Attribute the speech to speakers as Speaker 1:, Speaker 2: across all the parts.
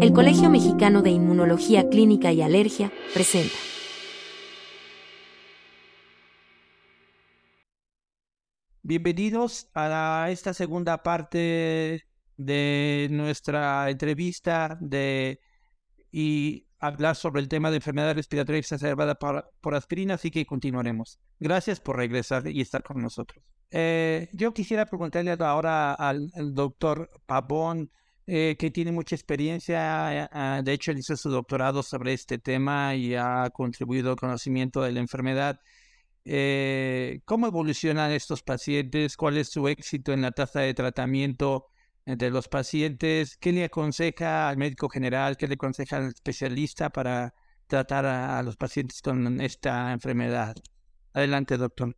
Speaker 1: El Colegio Mexicano de Inmunología Clínica y Alergia presenta.
Speaker 2: Bienvenidos a esta segunda parte de nuestra entrevista de y hablar sobre el tema de enfermedad respiratoria exacerbada por, por aspirina, así que continuaremos. Gracias por regresar y estar con nosotros. Eh, yo quisiera preguntarle ahora al, doctor Pavón, eh, que tiene mucha experiencia, eh, de hecho hizo su doctorado sobre este tema y ha contribuido al conocimiento de la enfermedad. ¿Cómo evolucionan estos pacientes? ¿Cuál es su éxito en la tasa de tratamiento de los pacientes? ¿Qué le aconseja al médico general? ¿Qué le aconseja al especialista para tratar a los pacientes con esta enfermedad? Adelante, doctor.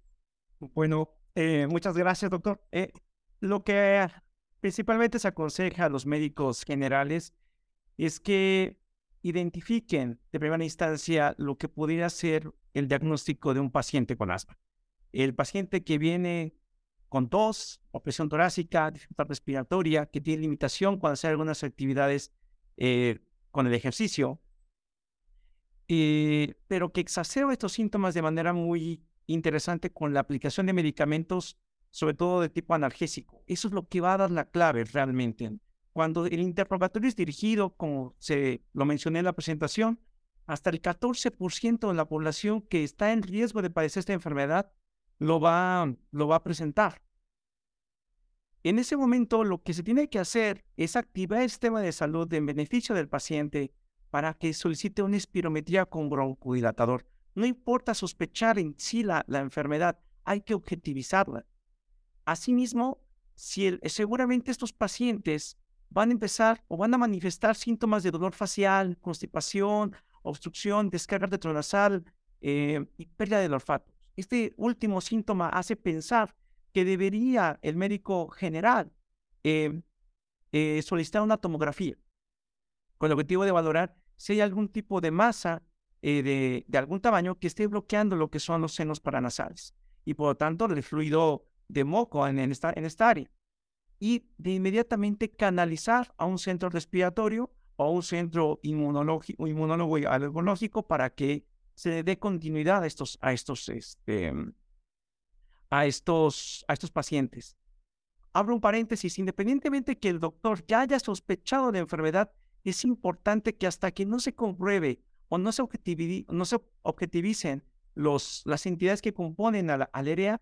Speaker 3: Bueno, eh, muchas gracias, doctor. Eh, lo que principalmente se aconseja a los médicos generales es que identifiquen de primera instancia lo que pudiera ser el diagnóstico de un paciente con asma. El paciente que viene con tos, opresión torácica, dificultad respiratoria, que tiene limitación cuando hace algunas actividades eh, con el ejercicio, pero que exacerba estos síntomas de manera muy interesante con la aplicación de medicamentos, sobre todo de tipo analgésico. Eso es lo que va a dar la clave realmente. Cuando el interrogatorio es dirigido, como se lo mencioné en la presentación, hasta el 14% de la población que está en riesgo de padecer esta enfermedad lo va, lo va a presentar. En ese momento lo que se tiene que hacer es activar el sistema de salud en beneficio del paciente para que solicite una espirometría con broncodilatador. No importa sospechar en sí la, enfermedad, hay que objetivizarla. Asimismo, si seguramente estos pacientes van a empezar o van a manifestar síntomas de dolor facial, constipación, obstrucción, descarga retronasal eh, y pérdida del olfato. Este último síntoma hace pensar que debería el médico general eh, eh, solicitar una tomografía con el objetivo de valorar si hay algún tipo de masa eh, de, algún tamaño que esté bloqueando lo que son los senos paranasales y por lo tanto el fluido de moco en, esta, en esta área. Y de inmediatamente canalizar a un centro respiratorio o a un centro inmunológico, inmunólogo y alergológico para que se dé continuidad a estos, a estos, este, a estos, a estos pacientes. Abro un paréntesis, independientemente que el doctor ya haya sospechado de enfermedad, es importante que hasta que no se compruebe o no se, no se objetivicen los, las entidades que componen a la alerea, el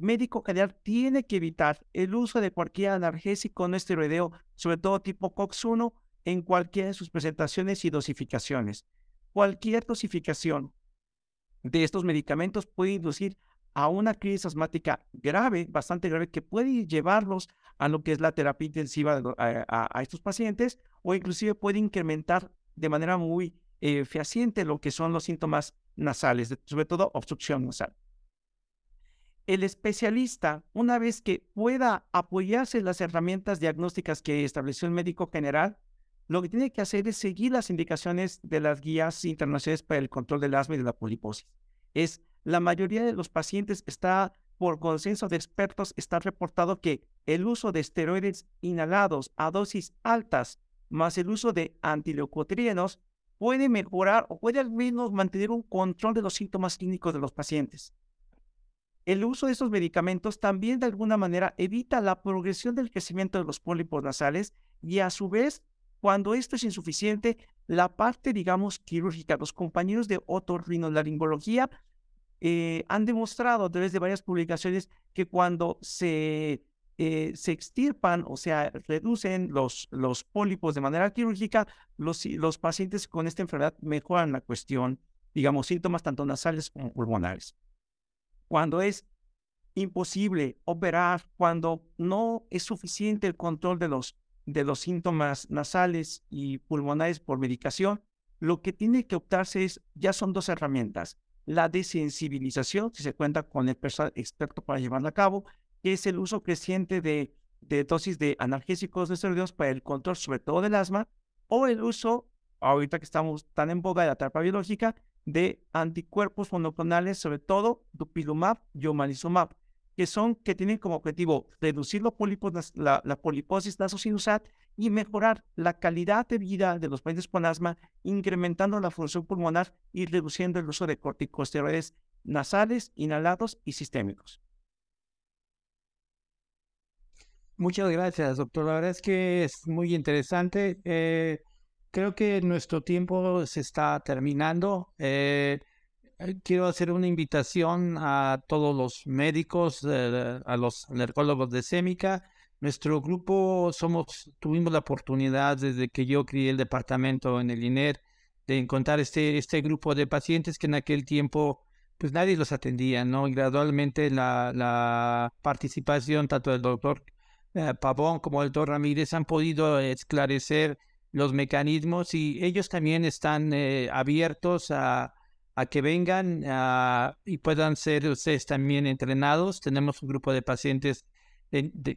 Speaker 3: médico general tiene que evitar el uso de cualquier analgésico no esteroideo, sobre todo tipo COX-1, en cualquiera de sus presentaciones y dosificaciones. Cualquier dosificación de estos medicamentos puede inducir a una crisis asmática grave, bastante grave, que puede llevarlos a lo que es la terapia intensiva a estos pacientes o inclusive puede incrementar de manera muy eh, fehaciente lo que son los síntomas nasales, sobre todo obstrucción nasal. El especialista, una vez que pueda apoyarse en las herramientas diagnósticas que estableció el médico general, lo que tiene que hacer es seguir las indicaciones de las guías internacionales para el control del asma y de la poliposis. Es la mayoría de los pacientes está por consenso de expertos está reportado que el uso de esteroides inhalados a dosis altas más el uso de antileucotrienos puede mejorar o puede al menos mantener un control de los síntomas clínicos de los pacientes. El uso de estos medicamentos también de alguna manera evita la progresión del crecimiento de los pólipos nasales y a su vez, cuando esto es insuficiente, la parte, digamos, quirúrgica, los compañeros de otorrinolaringología eh, han demostrado a través de varias publicaciones que cuando se eh, se extirpan, o sea, reducen los, los pólipos de manera quirúrgica, los, los pacientes con esta enfermedad mejoran la cuestión, digamos, síntomas tanto nasales como pulmonares. Cuando es imposible operar, cuando no es suficiente el control de los, de los síntomas nasales y pulmonares por medicación, lo que tiene que optarse es, ya son dos herramientas, la desensibilización, si se cuenta con el personal experto para llevarla a cabo, que es el uso creciente de, dosis de analgésicos de esteroides para el control sobre todo del asma, o el uso, ahorita que estamos tan en boga de la terapia biológica, de anticuerpos monoclonales, sobre todo dupilumab y omalizumab, que son que tienen como objetivo reducir la, la, la poliposis nasosinusal y mejorar la calidad de vida de los pacientes con asma, incrementando la función pulmonar y reduciendo el uso de corticosteroides nasales, inhalados y sistémicos.
Speaker 2: Muchas gracias, doctor. La verdad es que es muy interesante. Eh, creo que nuestro tiempo se está terminando. Eh, eh, quiero hacer una invitación a todos los médicos, a los alergólogos de SEMICA. Nuestro grupo somos, tuvimos la oportunidad desde que yo crié el departamento en el INER de encontrar este, este grupo de pacientes que en aquel tiempo pues nadie los atendía, ¿no? Y gradualmente la, la participación tanto del doctor eh, Pavón como el doctor Ramírez han podido esclarecer los mecanismos y ellos también están eh, abiertos a, a, que vengan y puedan ser ustedes también entrenados. Tenemos un grupo de pacientes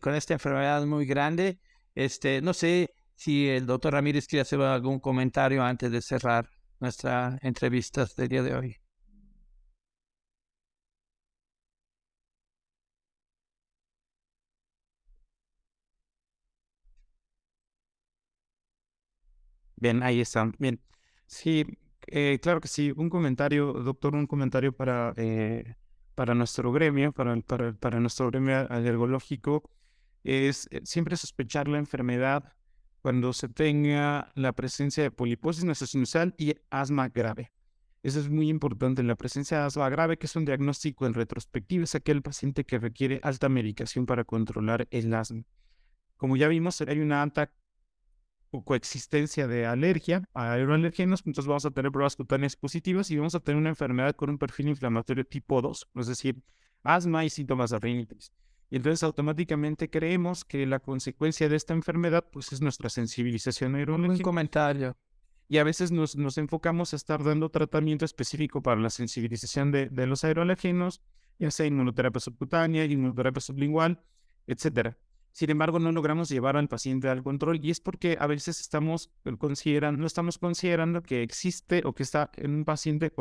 Speaker 2: con esta enfermedad muy grande. Este, no sé si el doctor Ramírez quiere hacer algún comentario antes de cerrar nuestra entrevista del día de hoy.
Speaker 4: Bien, ahí están. Bien. Sí, eh, claro que sí. Un comentario, doctor, un comentario para, eh, para nuestro gremio, para, para, nuestro gremio alergológico, es eh, siempre sospechar la enfermedad cuando se tenga la presencia de poliposis nasosinusal y asma grave. Eso es muy importante. La presencia de asma grave, que es un diagnóstico en retrospectiva, es aquel paciente que requiere alta medicación para controlar el asma. Como ya vimos, hay una alta coexistencia de alergia a aeroalergenos, entonces vamos a tener pruebas cutáneas positivas y vamos a tener una enfermedad con un perfil inflamatorio tipo 2, es decir, asma y síntomas de rinitis. Y entonces automáticamente creemos que la consecuencia de esta enfermedad pues es nuestra sensibilización aeroalérgica.
Speaker 2: Un comentario.
Speaker 4: Y a veces nos, nos, enfocamos a estar dando tratamiento específico para la sensibilización de, de los aeroalergenos, ya sea inmunoterapia subcutánea, inmunoterapia sublingual, etcétera. Sin embargo, no logramos llevar al paciente al control y es porque a veces estamos considerando, no estamos considerando que existe o que está en un paciente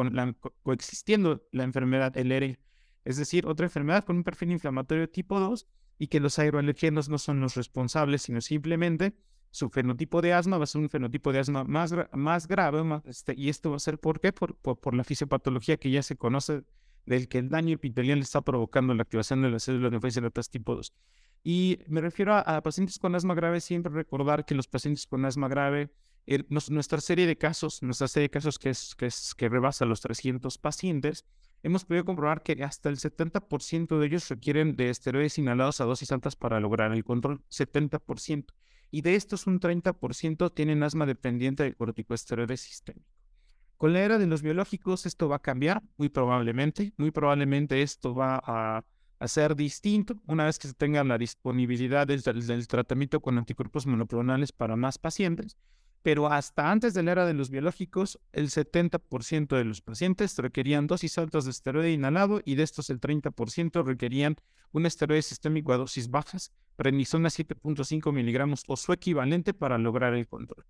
Speaker 4: coexistiendo la enfermedad LR, es decir, otra enfermedad con un perfil inflamatorio tipo 2 y que los aeroalergenos no son los responsables, sino simplemente su fenotipo de asma va a ser un fenotipo de asma más, más grave este, y esto va a ser ¿por qué? Por, por, la fisiopatología que ya se conoce del que el daño epitelial está provocando la activación de las células linfocitas tipo 2. Y me refiero a, pacientes con asma grave, siempre recordar que los pacientes con asma grave, nuestra serie de casos, nuestra serie de casos que, es, que, es, que rebasa los 300 pacientes, hemos podido comprobar que hasta el 70% de ellos requieren de esteroides inhalados a dosis altas para lograr el control, 70%. Y de estos un 30% tienen asma dependiente de corticoesteroides sistémicos. Con la era de los biológicos esto va a cambiar, muy probablemente, muy probablemente esto va a a ser distinto una vez que se tenga la disponibilidad del, del, tratamiento con anticuerpos monoclonales para más pacientes. Pero hasta antes de la era de los biológicos, el 70% de los pacientes requerían dosis altas de esteroide inhalado y de estos el 30% requerían un esteroide sistémico a dosis bajas, prednisona 7.5 miligramos o su equivalente para lograr el control.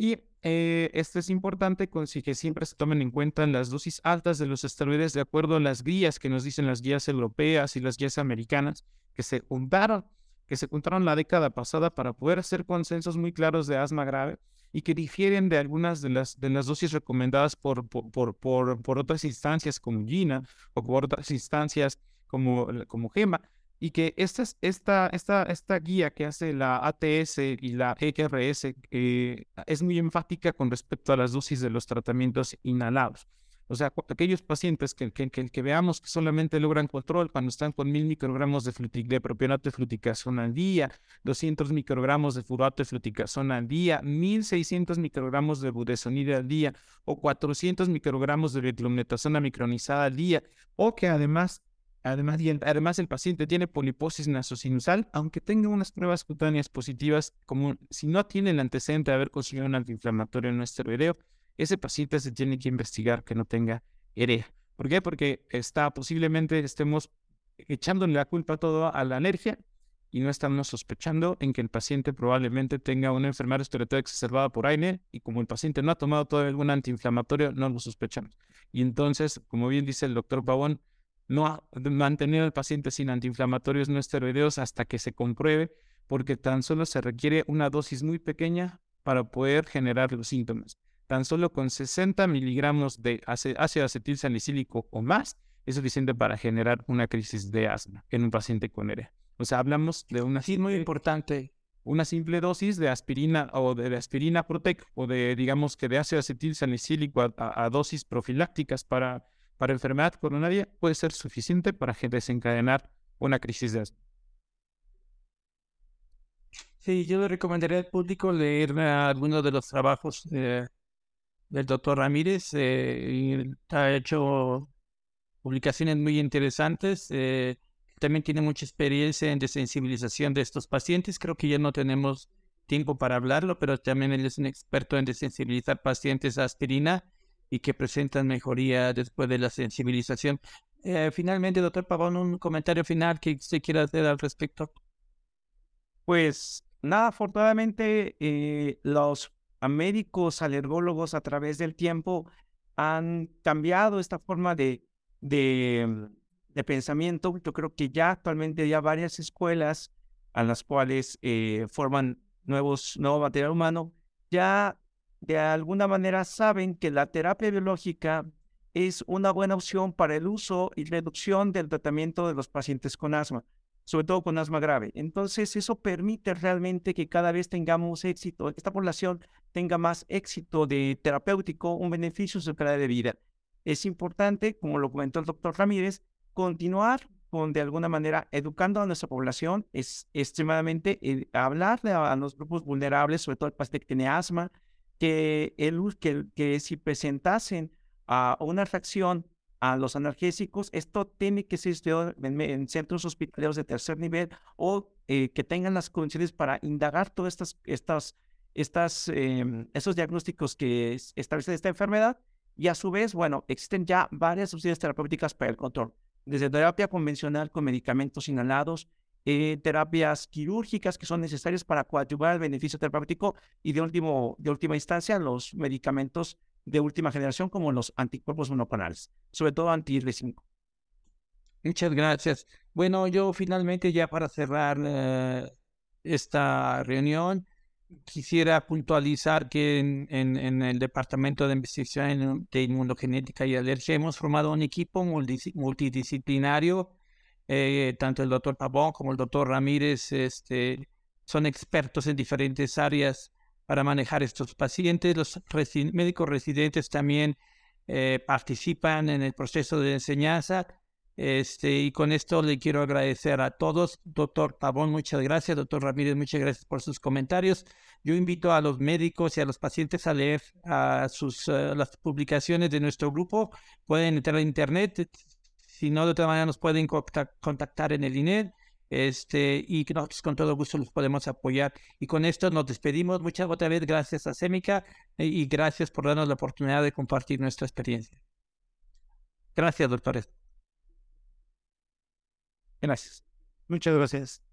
Speaker 4: Y eh, esto es importante que siempre se tomen en cuenta las dosis altas de los esteroides de acuerdo a las guías que nos dicen las guías europeas y las guías americanas que se juntaron, que se juntaron la década pasada para poder hacer consensos muy claros de asma grave y que difieren de algunas de las, de las dosis recomendadas por, por, por, por otras instancias como GINA o por otras instancias como, como GEMA y que esta, esta, esta, esta guía que hace la ATS y la ERS eh, es muy enfática con respecto a las dosis de los tratamientos inhalados. O sea, aquellos pacientes que, que, que, veamos que solamente logran control cuando están con mil microgramos de, de propionato de fluticasona al día, 200 microgramos de furato de fluticasona al día, 1600 microgramos de budesonide al día o 400 microgramos de betlumnetasona micronizada al día, o que además Además, además, el paciente tiene poliposis nasosinusal, aunque tenga unas pruebas cutáneas positivas, como si no tiene el antecedente de haber conseguido un antiinflamatorio no esteroideo, ese paciente se tiene que investigar que no tenga EREA. ¿Por qué? Porque está posiblemente estemos echándole la culpa todo a la alergia y no estamos sospechando en que el paciente probablemente tenga una enfermedad respiratoria exacerbada por AINE y como el paciente no ha tomado todavía algún antiinflamatorio, no lo sospechamos. Y entonces, como bien dice el doctor Pavón, no mantener al paciente sin antiinflamatorios no esteroideos hasta que se compruebe, porque tan solo se requiere una dosis muy pequeña para poder generar los síntomas. Tan solo con 60 miligramos de ácido acetil salicílico o más es suficiente para generar una crisis de asma en un paciente con ERE. O sea, hablamos de una...
Speaker 2: Sí, muy importante.
Speaker 4: Una simple dosis de aspirina o de, aspirina Protec o de, digamos que de ácido acetil salicílico a, dosis profilácticas para, para enfermedad coronaria puede ser suficiente para desencadenar una crisis de asma.
Speaker 2: Sí, yo le recomendaría al público leer algunos de los trabajos del doctor Ramírez. Eh, ha hecho publicaciones muy interesantes. Eh, también tiene mucha experiencia en desensibilización de estos pacientes. Creo que ya no tenemos tiempo para hablarlo, pero también él es un experto en desensibilizar pacientes a aspirina y que presentan mejoría después de la sensibilización. Eh, finalmente, doctor Pavón, un comentario final que usted quiera hacer al respecto.
Speaker 3: Pues nada, afortunadamente eh, los médicos alergólogos a través del tiempo han cambiado esta forma de, de, de pensamiento. Yo creo que ya actualmente hay varias escuelas a las cuales eh, forman nuevos, nuevo material humano, ya de alguna manera saben que la terapia biológica es una buena opción para el uso y reducción del tratamiento de los pacientes con asma, sobre todo con asma grave. Entonces, eso permite realmente que cada vez tengamos éxito, esta población tenga más éxito de terapéutico, un beneficio en su calidad de vida. Es importante, como lo comentó el doctor Ramírez, continuar con, de alguna manera, educando a nuestra población, es extremadamente eh, hablarle a, los grupos vulnerables, sobre todo el paciente que tiene asma, que, el, que, que si presentasen a una reacción a los analgésicos, esto tiene que ser estudiado en, centros hospitalarios de tercer nivel o eh, que tengan las condiciones para indagar todos estas, estas, estas, em, estos diagnósticos que establecen esta enfermedad y a su vez, bueno, existen ya varias opciones terapéuticas para el control desde terapia convencional con medicamentos inhalados, eh, terapias quirúrgicas que son necesarias para coadyuvar el beneficio terapéutico y de, último, de última instancia los medicamentos de última generación como los anticuerpos monoclonales, sobre todo anti 5
Speaker 2: Muchas gracias. Bueno, yo finalmente ya para cerrar eh, esta reunión, quisiera puntualizar que en, el Departamento de Investigación de Inmunogenética y Alergia hemos formado un equipo multidisciplinario. Eh, tanto el doctor Pavón como el doctor Ramírez este, son expertos en diferentes áreas para manejar estos pacientes. Los médicos residentes también eh, participan en el proceso de enseñanza este, y con esto le quiero agradecer a todos. Doctor Pavón, muchas gracias. Doctor Ramírez, muchas gracias por sus comentarios. Yo invito a los médicos y a los pacientes a leer a sus, eh, las publicaciones de nuestro grupo. Pueden entrar a internet. Si no, de otra manera nos pueden contactar en el INED. Este, y nosotros con todo gusto los podemos apoyar. Y con esto nos despedimos. Muchas otra vez gracias a Semica eh, y gracias por darnos la oportunidad de compartir nuestra experiencia. Gracias, doctores.
Speaker 3: Gracias.
Speaker 4: Muchas gracias.